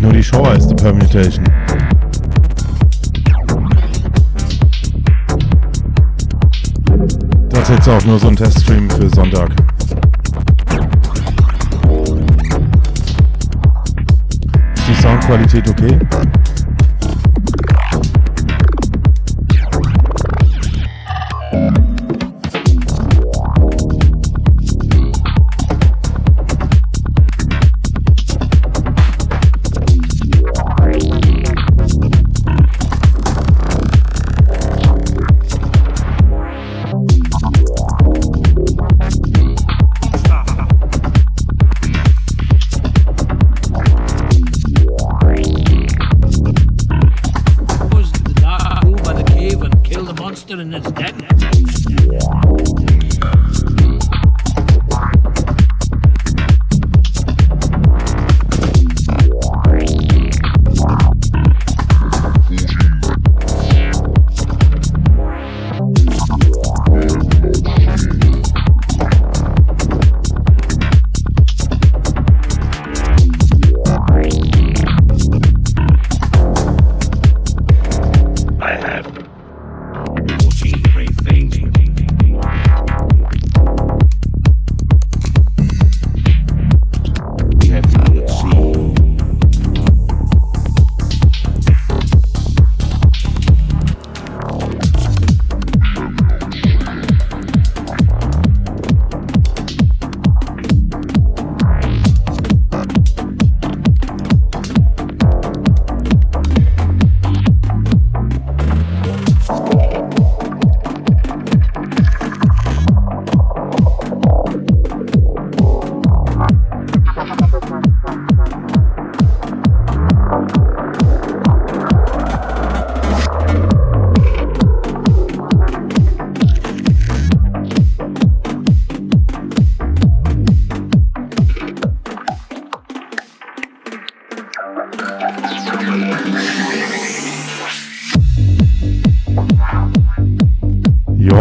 Nur die Show heißt die Permutation. Das ist jetzt auch nur so ein Teststream für Sonntag. Ist die Soundqualität okay?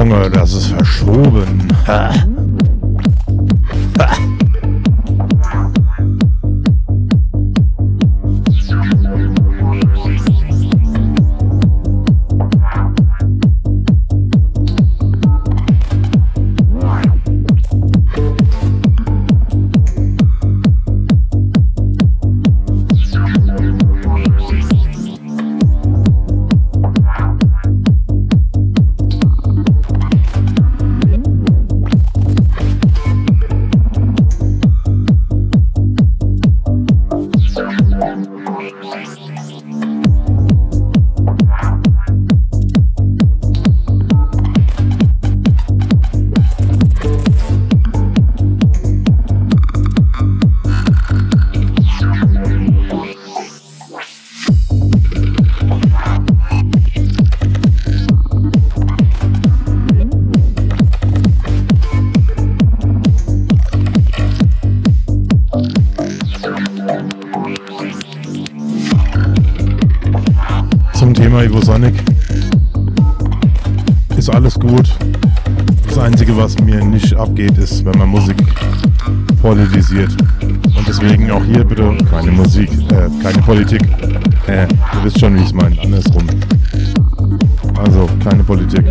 Junge, das ist verschoben. Gut. Das Einzige, was mir nicht abgeht, ist, wenn man Musik politisiert. Und deswegen auch hier bitte keine Musik, äh, keine Politik. Äh, ihr wisst schon, wie ich es meine. Andersrum. Also, keine Politik.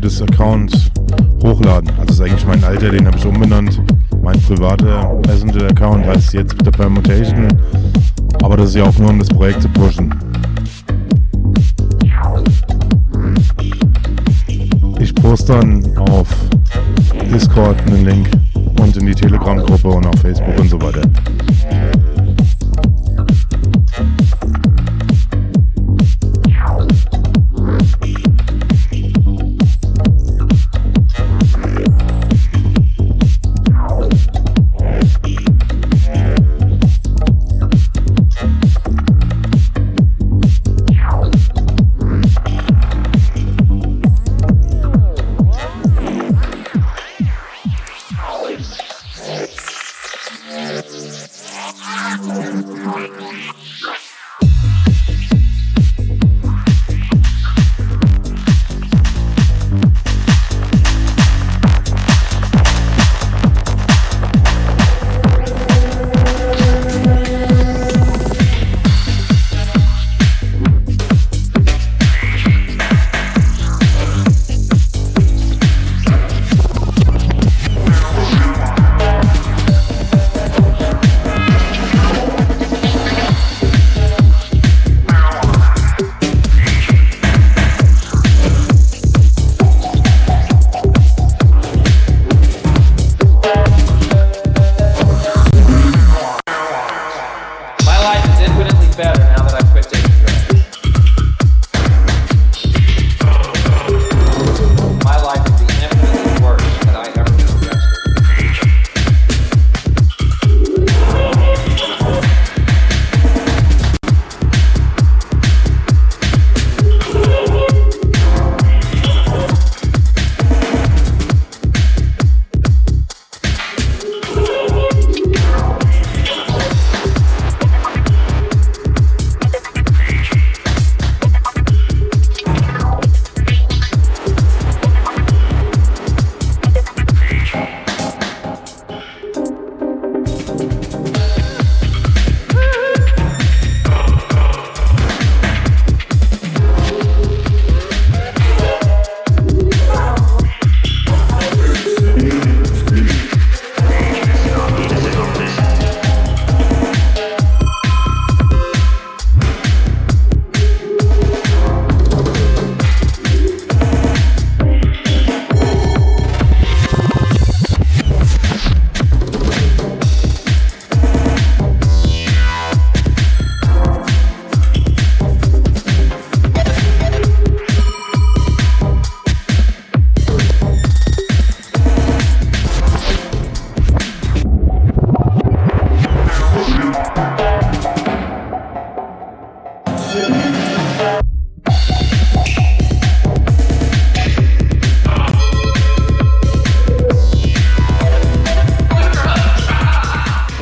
Des Account hochladen. Also ist eigentlich mein alter, den habe ich umbenannt. Mein privater Messenger-Account heißt jetzt The Permutation. Aber das ist ja auch nur, um das Projekt zu pushen. Ich poste dann auf Discord einen Link und in die Telegram-Gruppe und auf Facebook und so weiter.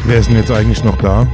Wer ist denn jetzt eigentlich noch da?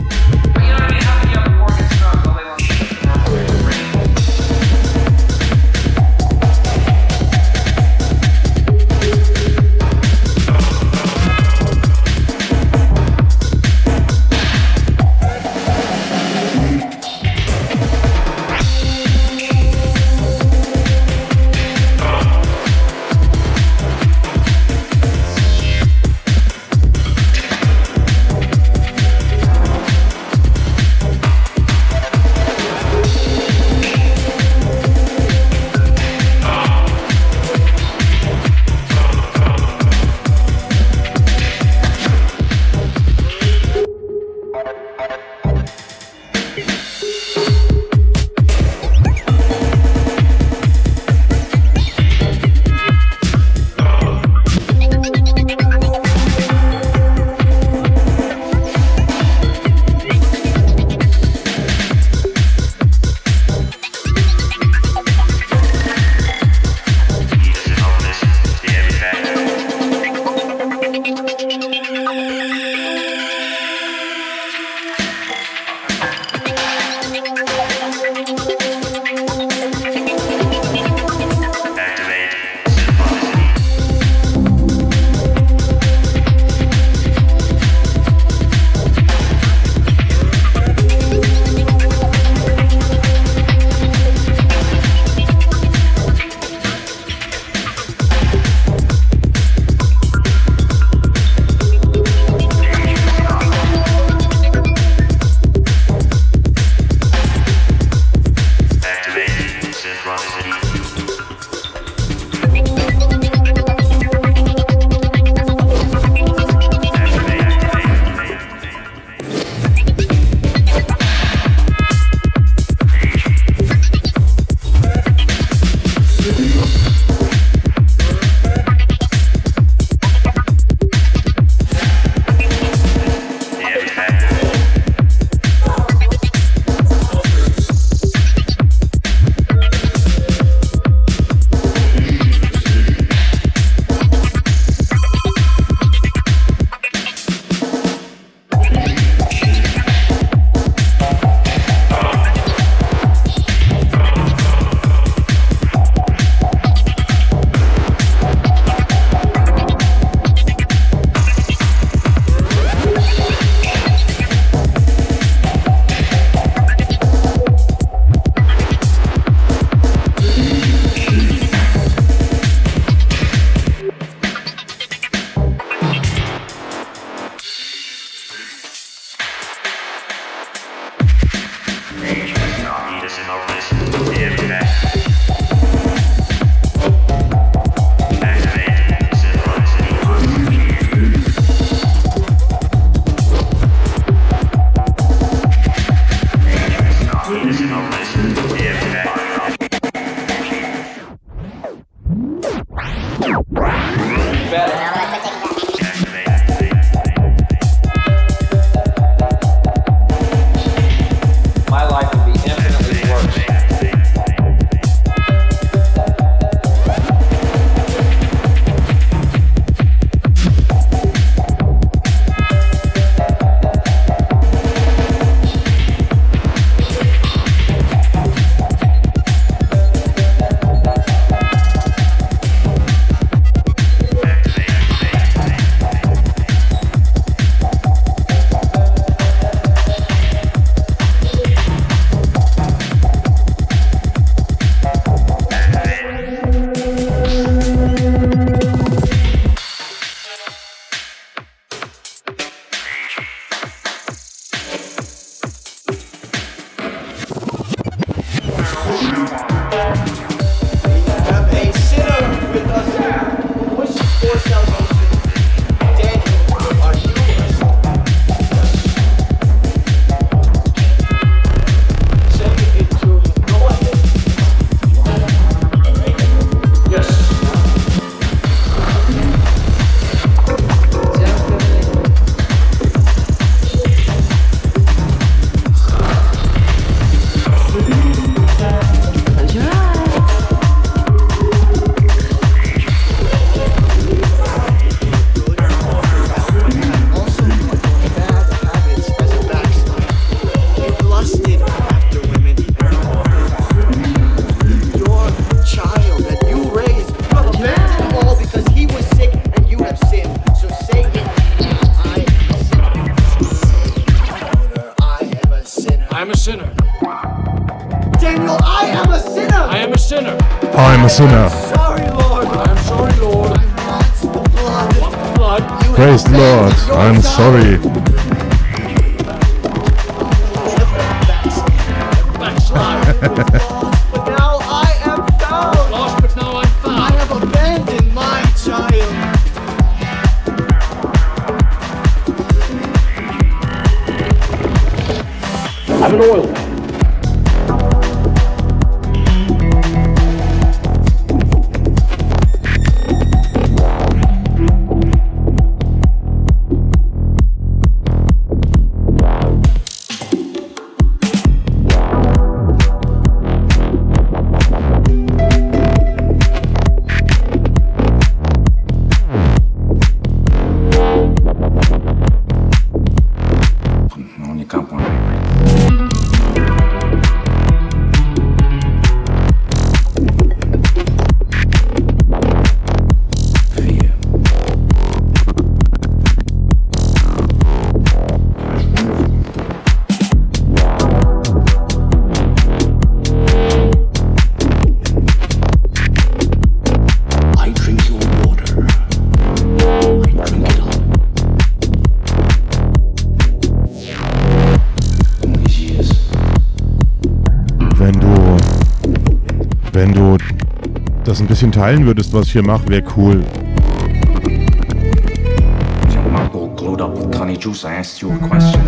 bisschen teilen würdest, was ich hier mache, wäre cool. Marco glowed up with Connie Juice. I asked you a question.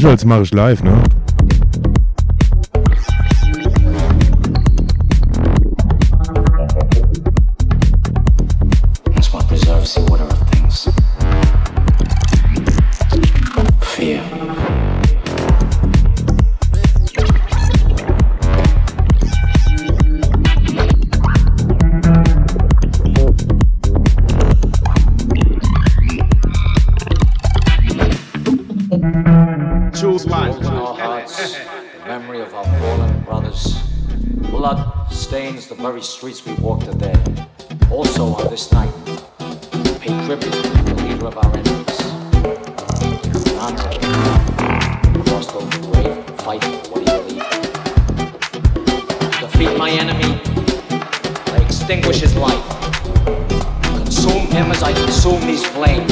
Visuals mache ich live, ne? him as I consume these flames.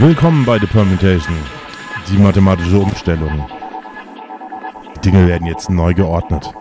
Willkommen bei The Permutation, die mathematische Umstellung. Die Dinge werden jetzt neu geordnet.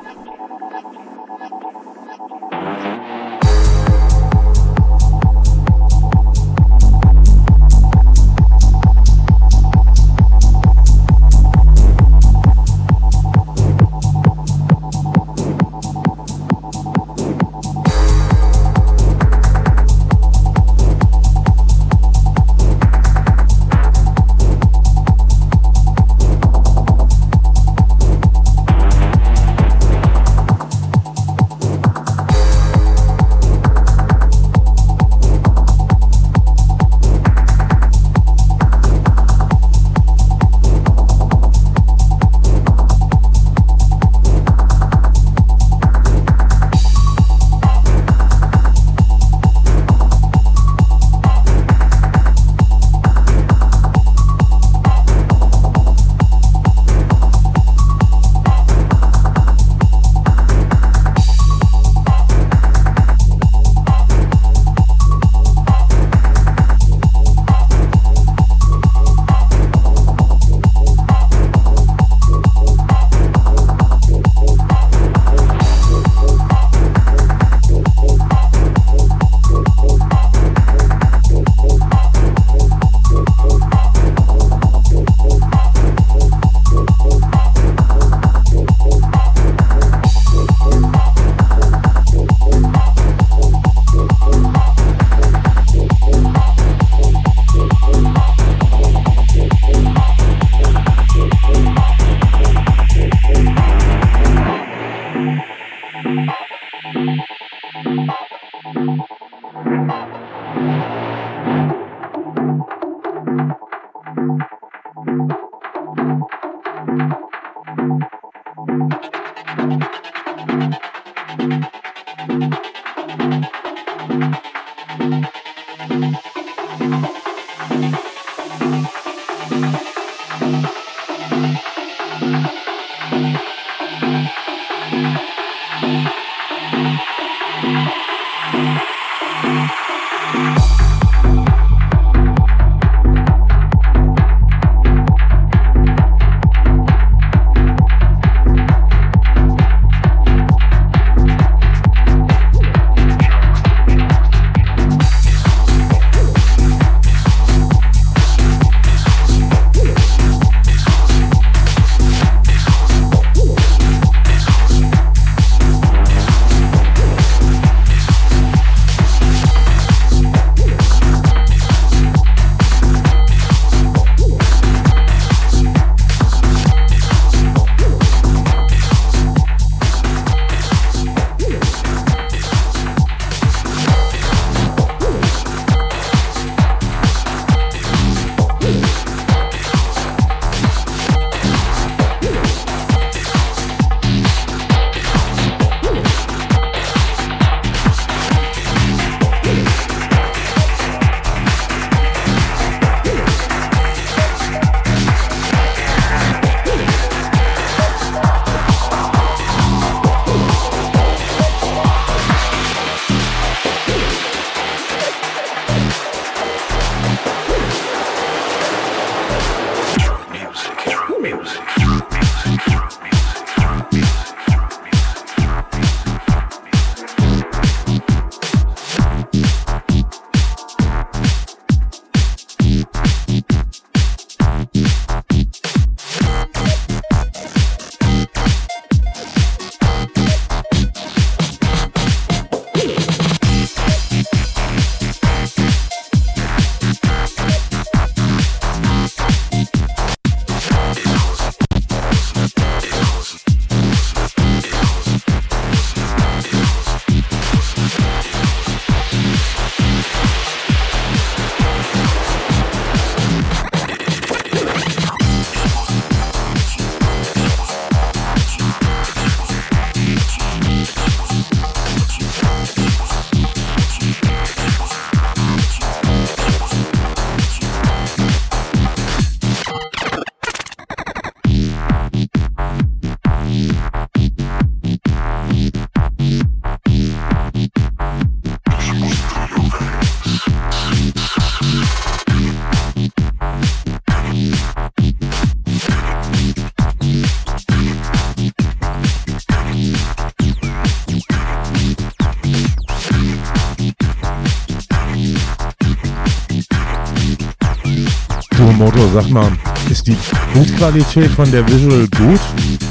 Yamamoto, sag mal, ist die Bildqualität von der Visual gut?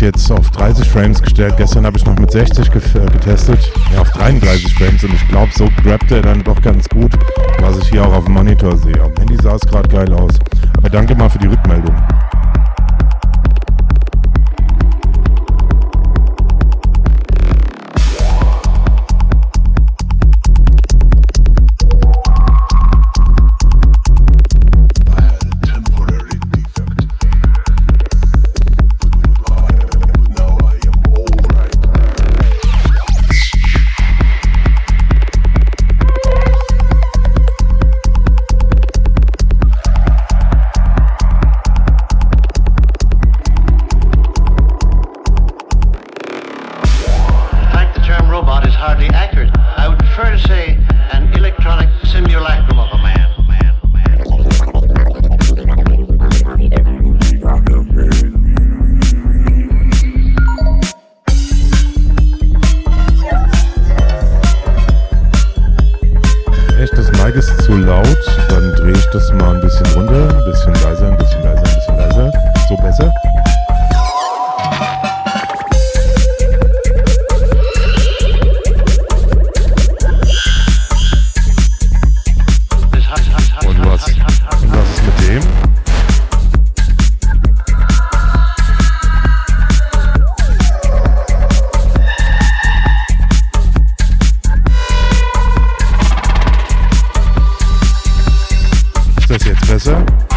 Jetzt auf 30 Frames gestellt. Gestern habe ich noch mit 60 ge äh, getestet. Ja, auf 33 Frames und ich glaube, so grabt er dann doch ganz gut, was ich hier auch auf dem Monitor sehe. Am Handy sah es gerade geil aus. Aber danke mal für die Rückmeldung. да?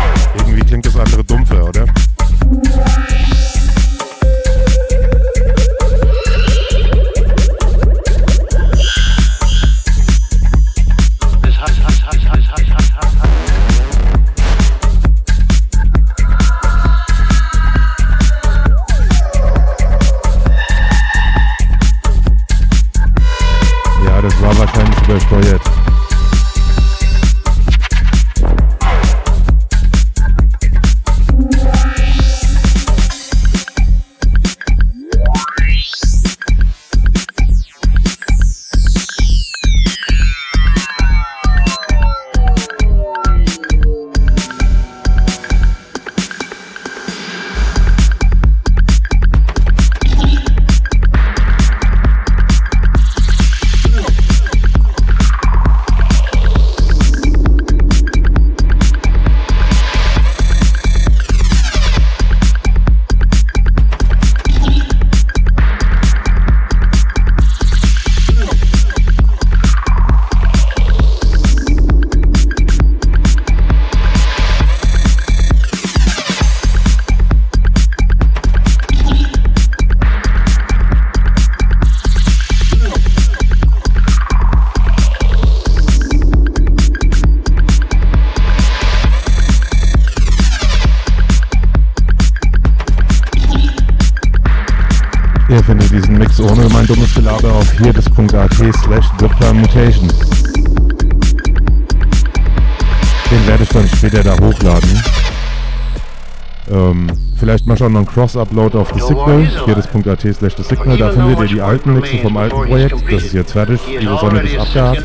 Noch ein Cross-Upload auf The Signal, hirdes.at slash The Signal. Da findet ihr die alten Mixe vom alten Projekt. Das ist jetzt fertig. Die Sonne ist abgehakt.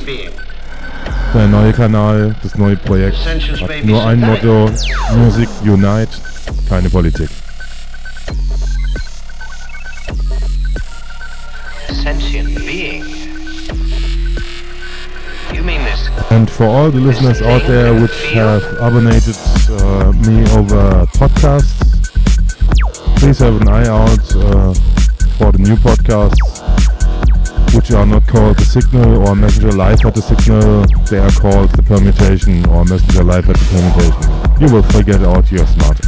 Der neue Kanal, das neue Projekt hat nur ein Motto: Music Unite, keine Politik. And for all the listeners out there which have abonated uh, me over podcasts, please have an eye out uh, for the new podcasts, which are not called The Signal or Messenger Live at The Signal. They are called The Permutation or Messenger Live at The Permutation. You will figure it out, you're smart.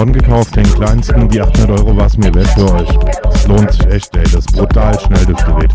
M1 gekauft, den kleinsten. Die 800 Euro war es mir wert für euch. Es lohnt sich echt, ey. Das ist brutal schnell, das Gerät.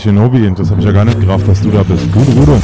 Shinobi, das habe ich ja gar nicht gerafft, dass du da bist. Gute Rudo.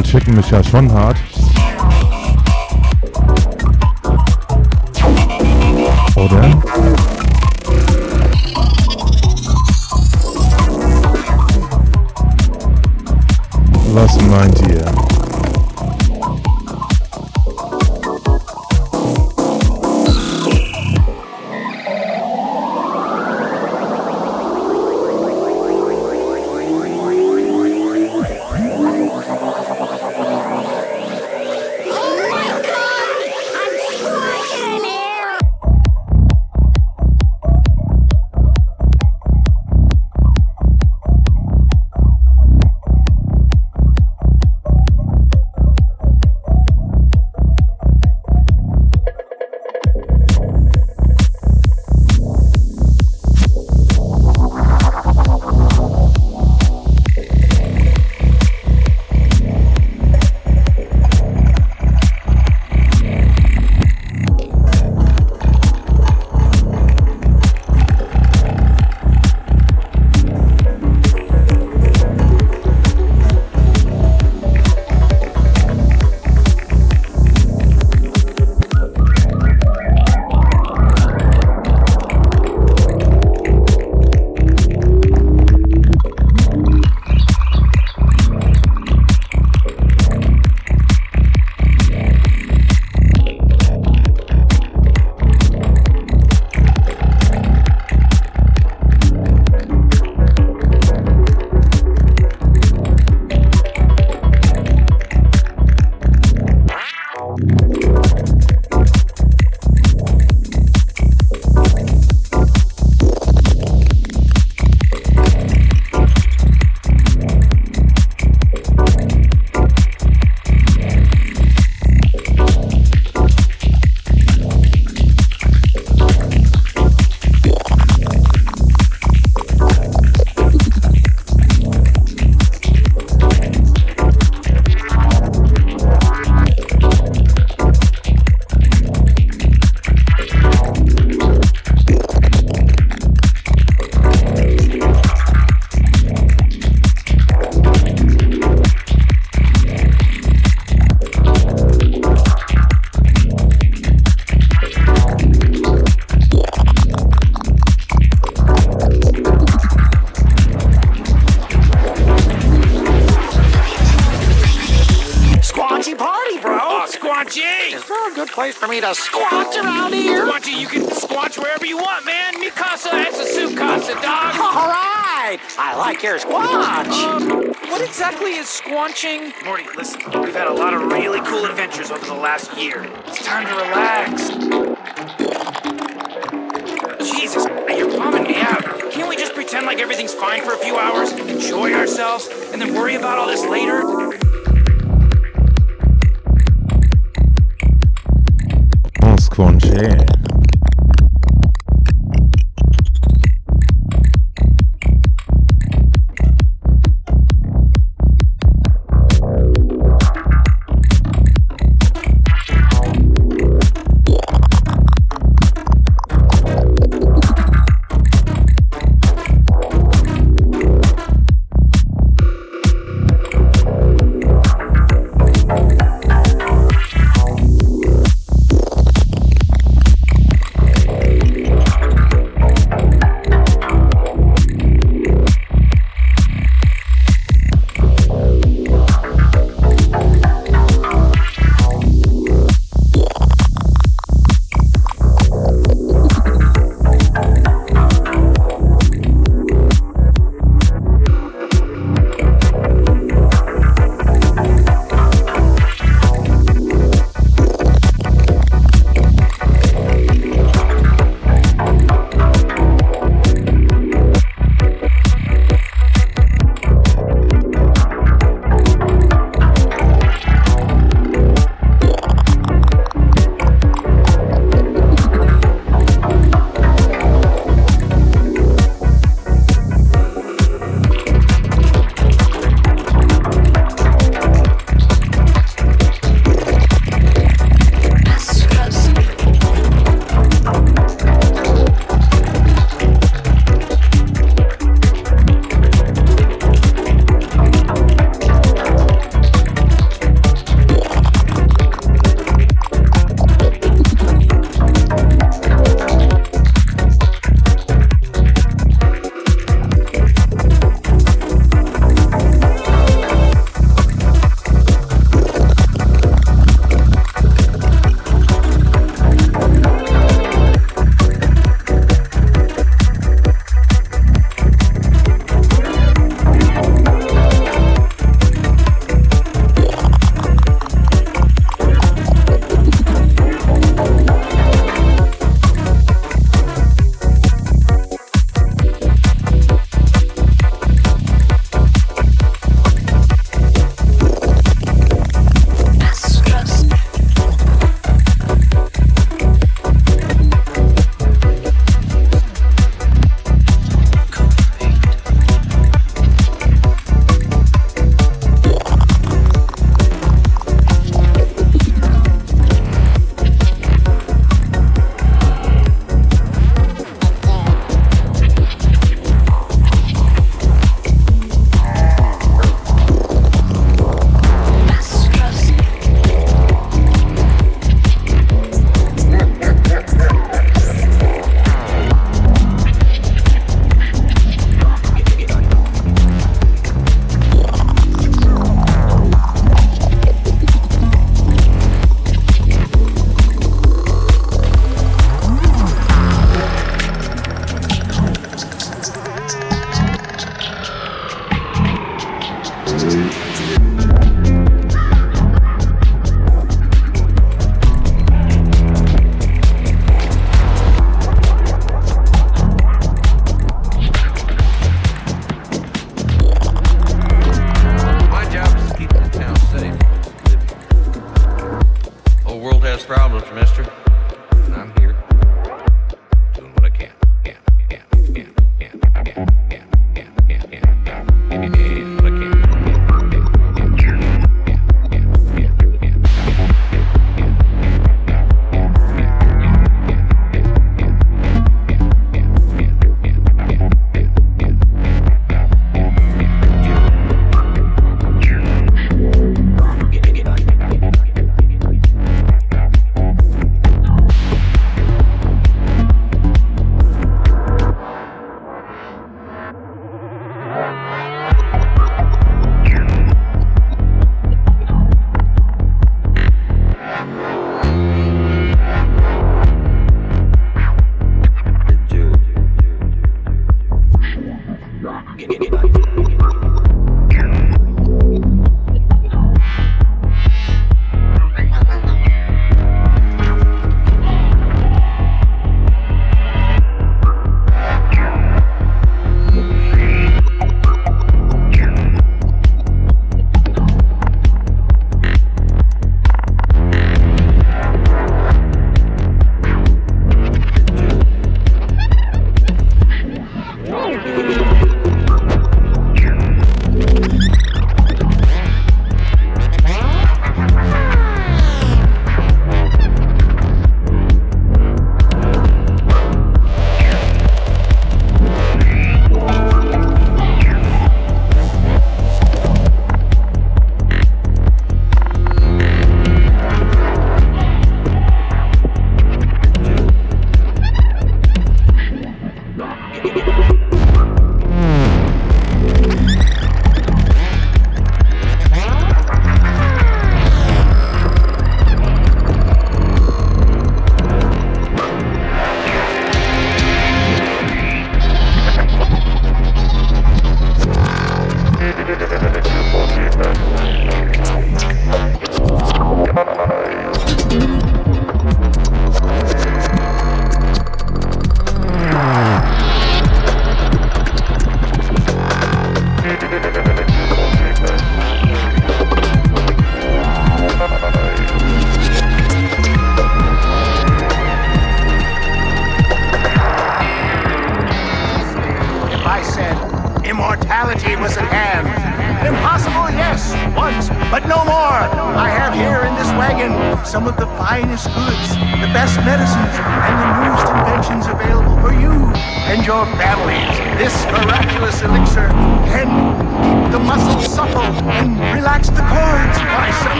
Casual schicken mich ja schon hart. launching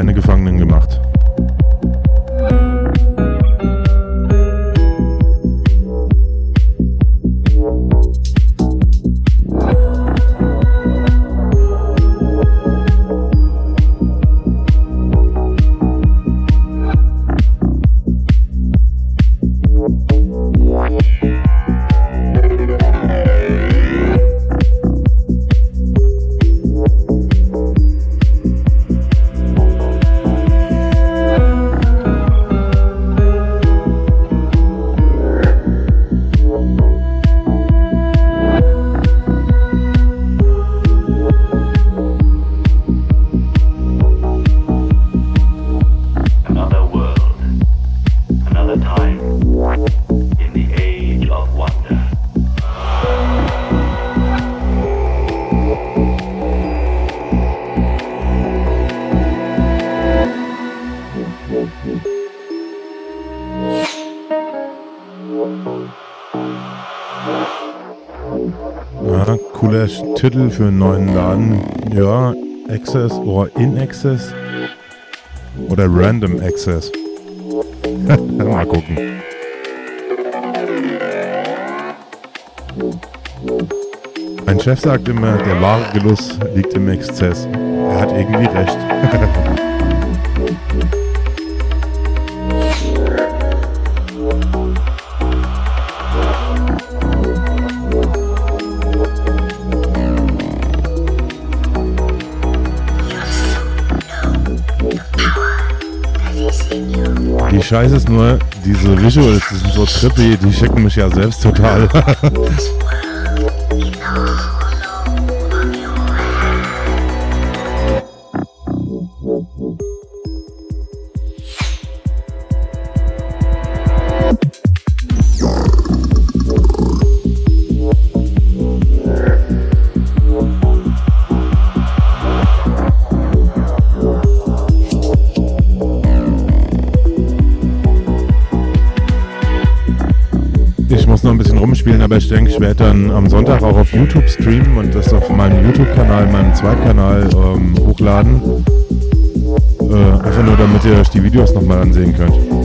keine Gefangenen gemacht. Titel für einen neuen Laden. Ja, Access oder In Access. Oder Random Access. Mal gucken. Mein Chef sagt immer, der wahre Genuss liegt im Exzess. Er hat irgendwie recht. Scheiße ist nur, diese Visuals, die sind so trippy, die schicken mich ja selbst total. dann am Sonntag auch auf YouTube streamen und das auf meinem YouTube-Kanal, meinem Zweitkanal ähm, hochladen. Äh, einfach nur, damit ihr euch die Videos nochmal ansehen könnt.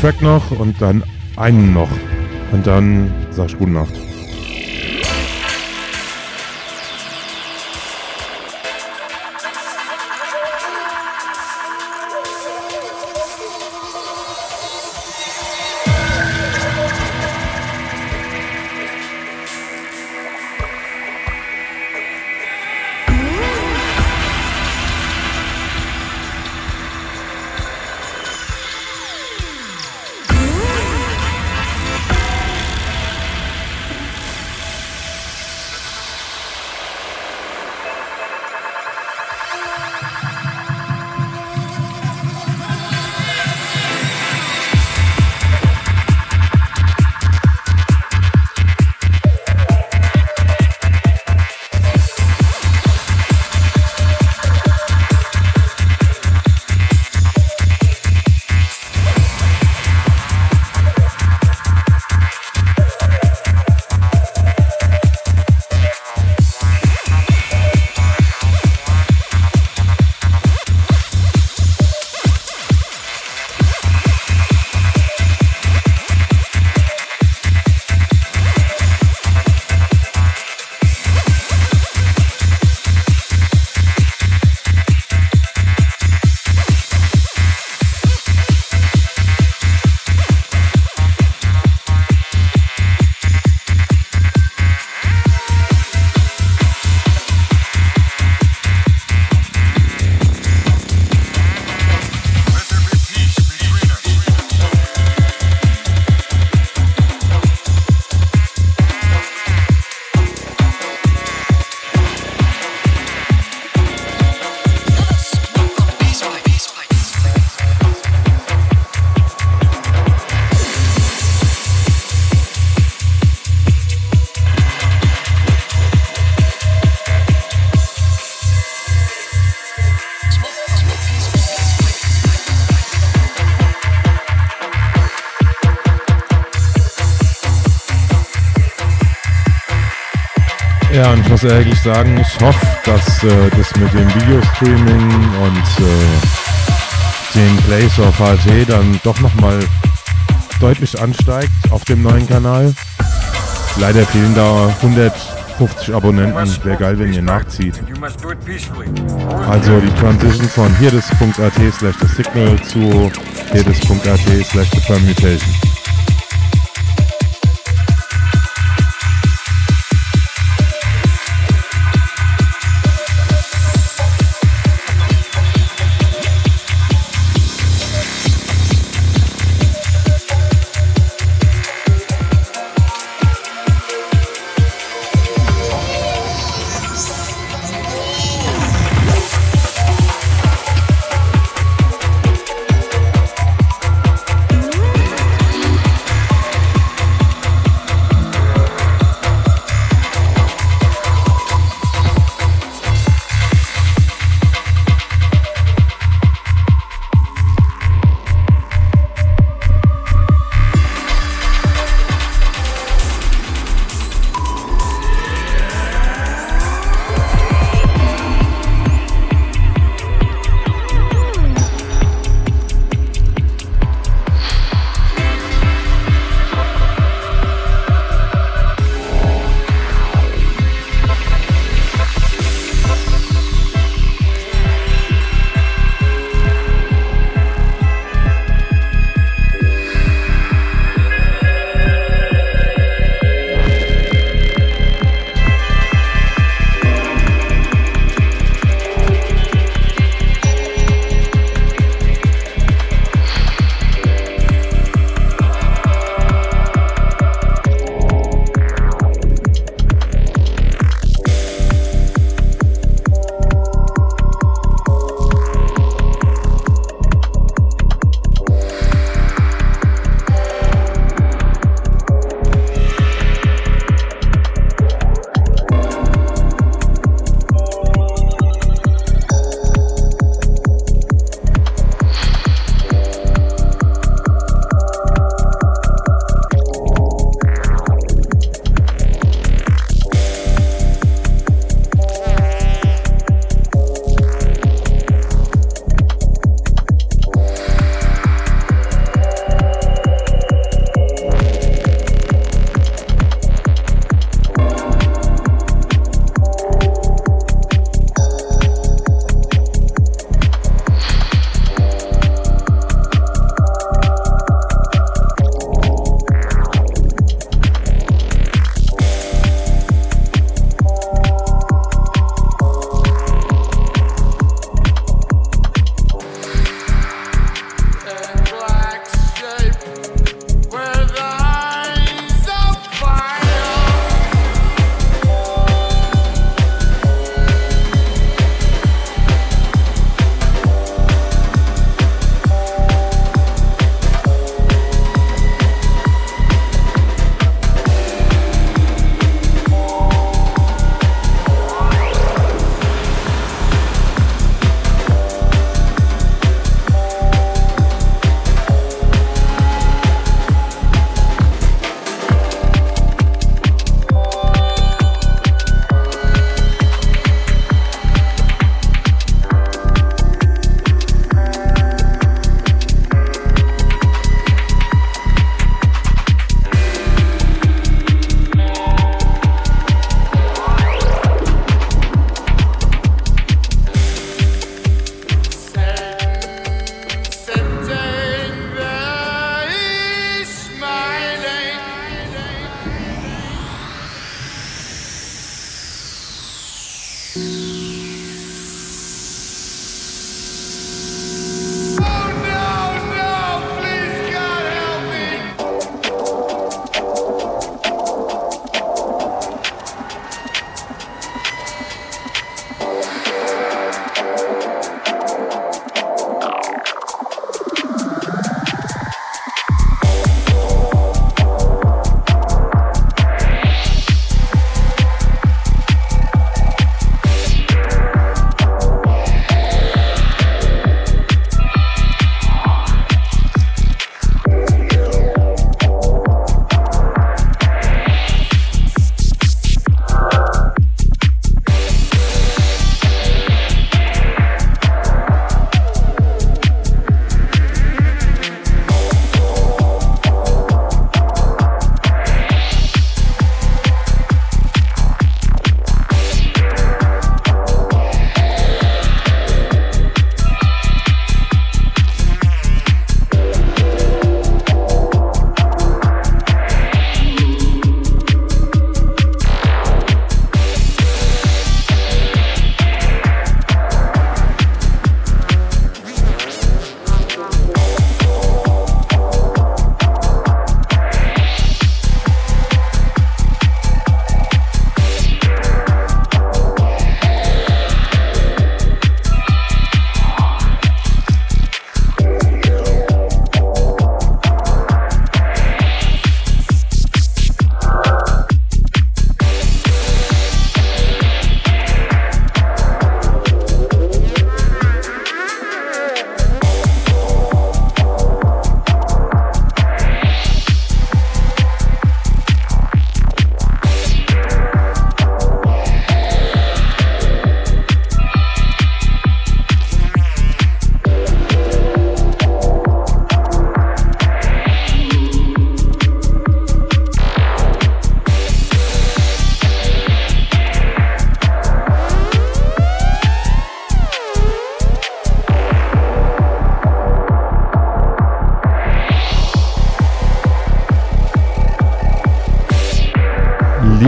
Track noch und dann einen noch. Und dann sag ich gute Nacht. Ja, und ich muss ehrlich sagen, ich hoffe, dass äh, das mit dem Videostreaming und äh, dem Place of HT dann doch nochmal deutlich ansteigt auf dem neuen Kanal. Leider fehlen da 150 Abonnenten. Wäre geil, wenn ihr nachzieht. Also die Transition von hierdis.at slash the signal zu hierdis.at slash the permutation.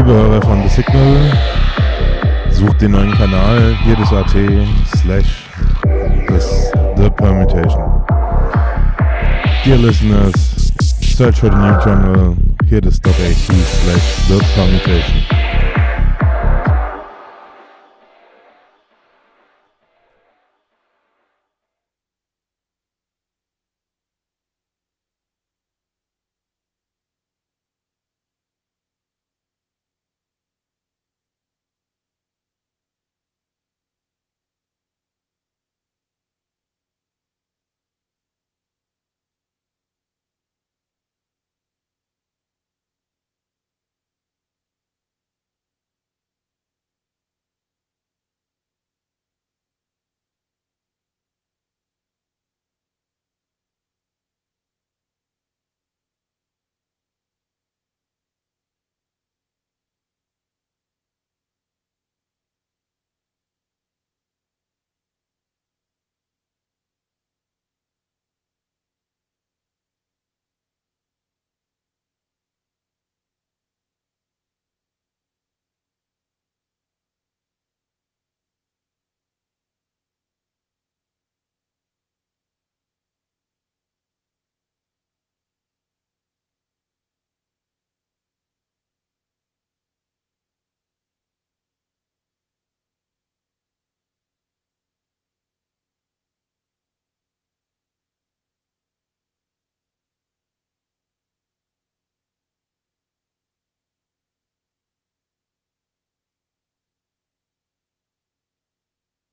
Liebe Hörer von The Signal, sucht den neuen Kanal, hier das AT slash The Permutation. Dear listeners, search for the new channel, here slash The Permutation.